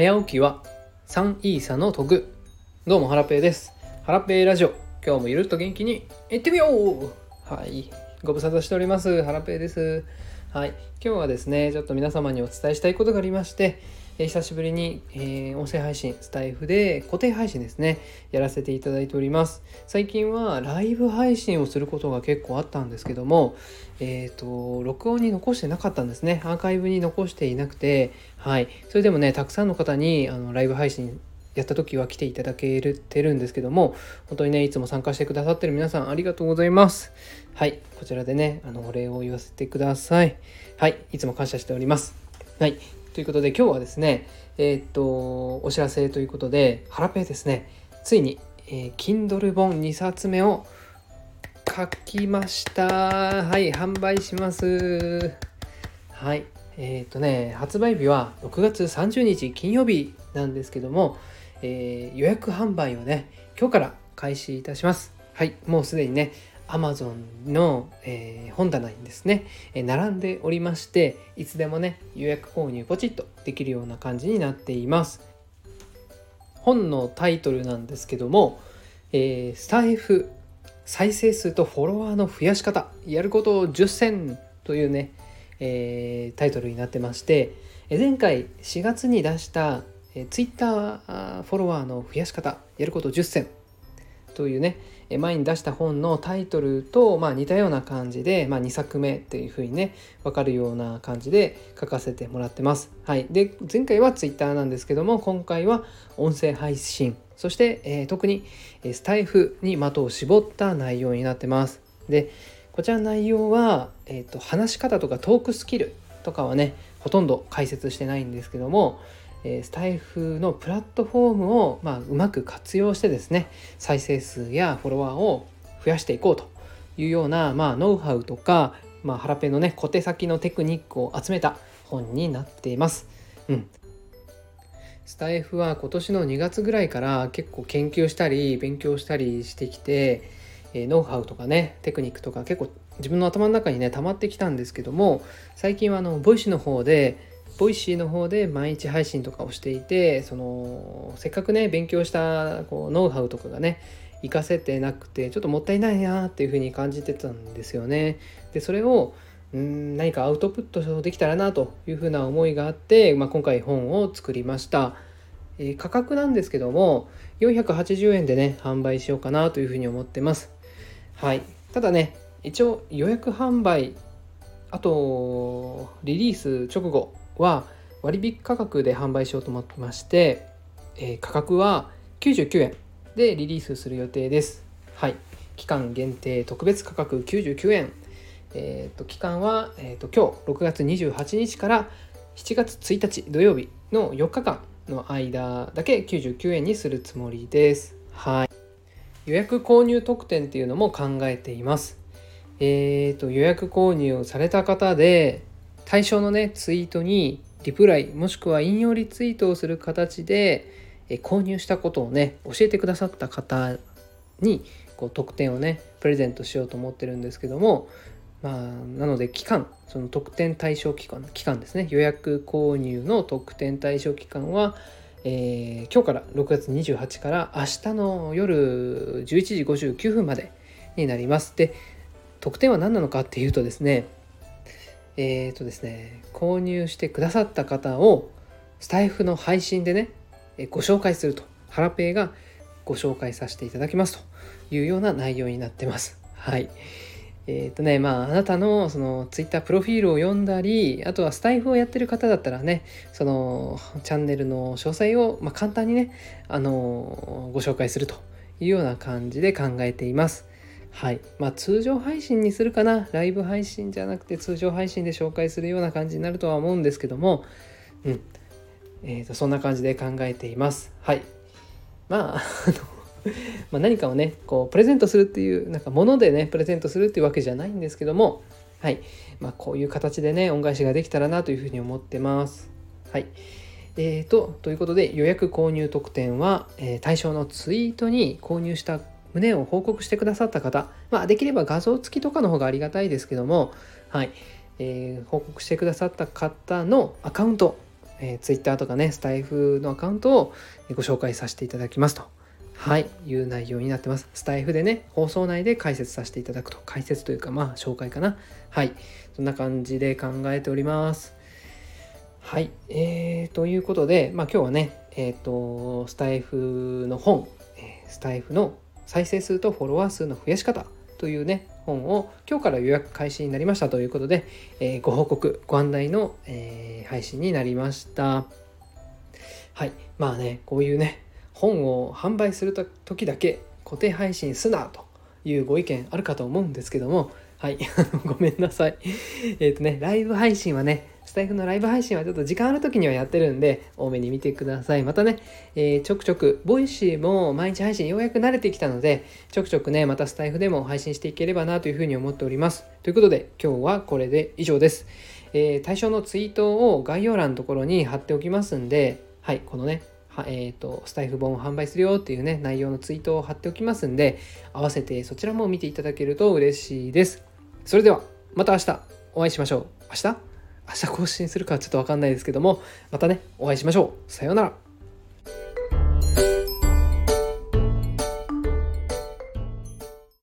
早起きは3イーサの徳どうもハラペーです。ハラペーラジオ。今日もゆるっと元気にいってみよう。はい。ご無沙汰しております。ハラペーです。はい。今日はですねちょっと皆様にお伝えしたいことがありましてえ久しぶりに、えー、音声配信スタイフで固定配信ですね。やらせていただいております。最近はライブ配信をすることが結構あったんですけどもえっ、ー、と録音に残してなかったんですね。アーカイブに残していなくてはい。それでもねたくさんの方にあのライブ配信やった時は来ていただけてるんですけども本当にねいつも参加してくださってる皆さんありがとうございます。はい。こちらでねあのお礼を言わせてください。はい。いつも感謝しております。はい。ということで今日はですね、えー、っと、お知らせということで、ハラペーですね、ついに、えー、Kindle 本2冊目を書きました。はい、販売します。はい。えー、っとね、発売日は6月30日金曜日なんですけども、えー、予約販売をね、今日から開始いたします。はい、もうすでにね、Amazon の、えー、本棚にですね、えー、並んでおりましていつでもね予約購入ポチッとできるような感じになっています。本のタイトルなんですけども、えー、スタイフ再生数とフォロワーの増やし方やることを10選というね、えー、タイトルになってまして前回4月に出した、えー、Twitter フォロワーの増やし方やること10選というね前に出した本のタイトルと、まあ、似たような感じで、まあ、2作目っていう風にね分かるような感じで書かせてもらってます。はい、で前回は Twitter なんですけども今回は音声配信そして、えー、特にスタイフに的を絞った内容になってます。でこちらの内容は、えーと話し方とかトークスキルとかはねほとんど解説してないんですけどもえスタイフのプラットフォームを、まあ、うまく活用してですね再生数やフォロワーを増やしていこうというような、まあ、ノウハウとか、まあ、ハラペのね小手先のテクニックを集めた本になっています。うん、スタイフは今年の2月ぐらいから結構研究したり勉強したりしてきて、えノウハウとかねテクニックとか結構自分の頭の中にね溜まってきたんですけども最近はあの Voicy の方で Voicy の方で毎日配信とかをしていてそのせっかくね勉強したこうノウハウとかがね活かせてなくてちょっともったいないなっていうふうに感じてたんですよね。でそれをん何かアウトプットできたらなというふうな思いがあって、まあ、今回本を作りました。えー、価格なんですけども480円でね販売しようかなというふうに思ってます。はい、ただね一応予約販売あとリリース直後は割引価格で販売しようと思ってまして、えー、価格は99円でリリースする予定です。はい。期間限定特別価格99円。えーと、期間は、えーと、今日6月28日から7月1日土曜日の4日間の間だけ99円にするつもりです。はい。予約購入特典っていうのも考えています。えーと予約購入をされた方で対象のねツイートにリプライもしくは引用リツイートをする形でえ購入したことをね教えてくださった方にこう特典をねプレゼントしようと思ってるんですけどもまあなので期間その特典対象期間期間ですね予約購入の特典対象期間はえー、今日から6月28日から明日の夜11時59分までになります。で特典は何なのかっていうとですねえっ、ー、とですね、購入してくださった方をスタイフの配信でね、えご紹介すると。ハラペイがご紹介させていただきますというような内容になってます。はい。えっ、ー、とね、まあ、あなたのそのツイッタープロフィールを読んだり、あとはスタイフをやってる方だったらね、そのチャンネルの詳細を、まあ、簡単にね、あのご紹介するというような感じで考えています。はい。まあ通常配信にするかな？ライブ配信じゃなくて通常配信で紹介するような感じになるとは思うんですけども、うん。えー、とそんな感じで考えています。はい。まあ、あのまあ何かをね、こう、プレゼントするっていう、なんか物でね、プレゼントするっていうわけじゃないんですけども、はい。まあこういう形でね、恩返しができたらなというふうに思ってます。はい。えーと、ということで予約購入特典は、えー、対象のツイートに購入した旨を報告してくださった方、まあ、できれば画像付きとかの方がありがたいですけども、はい、えー、報告してくださった方のアカウント、えー、Twitter とかねスタイフのアカウントをご紹介させていただきますと。はい。いう内容になってます。スタイフでね放送内で解説させていただくと。解説というかまあ紹介かな。はい。そんな感じで考えております。はい。えー、ということでまあ今日はねえっ、ー、とスタイフの本。スタイフの再生数とフォロワー数の増やし方というね本を今日から予約開始になりましたということで、えー、ご報告ご案内の、えー、配信になりました。はい。まあねこういうね本を販売する時だけ固定配信すなというご意見あるかと思うんですけどもはい。ごめんなさい。えっ、とねライブ配信はねスタエフのライブ配信はちょっと時間ある時にはやってるんで、多めに見てください。またね、えー、ちょくちょく、 Voicy も毎日配信ようやく慣れてきたので、ちょくちょくね、またスタエフでも配信していければなというふうに思っております。ということで、今日はこれで以上です。えー、対象のツイートを概要欄のところに貼っておきますんで、はい、このね、はえーと、スタイフ本を販売するよっていうね内容のツイートを貼っておきますんで合わせてそちらも見ていただけると嬉しいですそれではまた明日お会いしましょう明日明日更新するかちょっとわかんないですけども、またね、お会いしましょう。さようなら。